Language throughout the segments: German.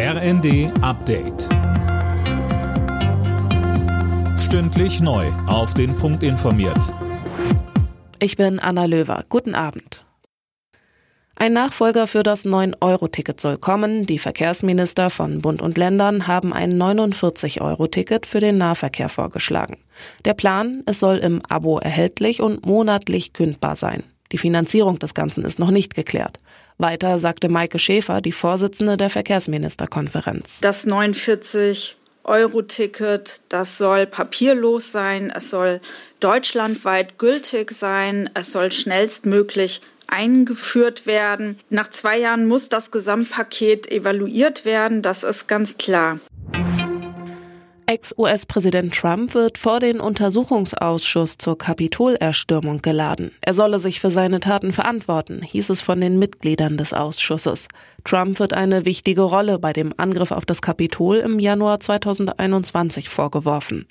RND Update. Stündlich neu. Auf den Punkt informiert. Ich bin Anna Löwer. Guten Abend. Ein Nachfolger für das 9-Euro-Ticket soll kommen. Die Verkehrsminister von Bund und Ländern haben ein 49-Euro-Ticket für den Nahverkehr vorgeschlagen. Der Plan, es soll im Abo erhältlich und monatlich kündbar sein. Die Finanzierung des Ganzen ist noch nicht geklärt. Weiter sagte Maike Schäfer, die Vorsitzende der Verkehrsministerkonferenz. Das 49 Euro-Ticket, das soll papierlos sein, es soll deutschlandweit gültig sein, es soll schnellstmöglich eingeführt werden. Nach zwei Jahren muss das Gesamtpaket evaluiert werden, das ist ganz klar. Ex-US-Präsident Trump wird vor den Untersuchungsausschuss zur Kapitolerstürmung geladen. Er solle sich für seine Taten verantworten, hieß es von den Mitgliedern des Ausschusses. Trump wird eine wichtige Rolle bei dem Angriff auf das Kapitol im Januar 2021 vorgeworfen.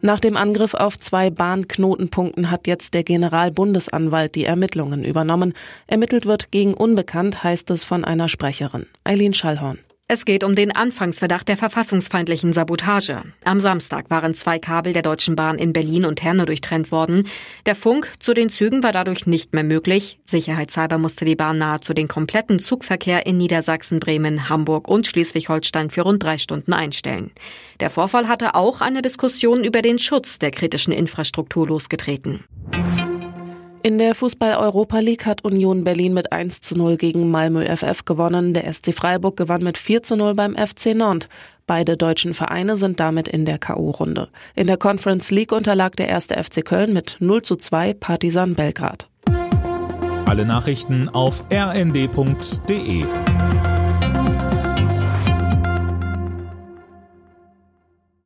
Nach dem Angriff auf zwei Bahnknotenpunkten hat jetzt der Generalbundesanwalt die Ermittlungen übernommen. Ermittelt wird gegen Unbekannt, heißt es von einer Sprecherin. Eileen Schallhorn. Es geht um den Anfangsverdacht der verfassungsfeindlichen Sabotage. Am Samstag waren zwei Kabel der Deutschen Bahn in Berlin und Herne durchtrennt worden. Der Funk zu den Zügen war dadurch nicht mehr möglich. Sicherheitshalber musste die Bahn nahezu den kompletten Zugverkehr in Niedersachsen, Bremen, Hamburg und Schleswig-Holstein für rund drei Stunden einstellen. Der Vorfall hatte auch eine Diskussion über den Schutz der kritischen Infrastruktur losgetreten. In der Fußball-Europa League hat Union Berlin mit 1 zu 0 gegen Malmö FF gewonnen. Der SC Freiburg gewann mit 4 zu 0 beim FC Nantes. Beide deutschen Vereine sind damit in der K.O.-Runde. In der Conference League unterlag der erste FC Köln mit 0 zu 2 Partisan Belgrad. Alle Nachrichten auf rnd.de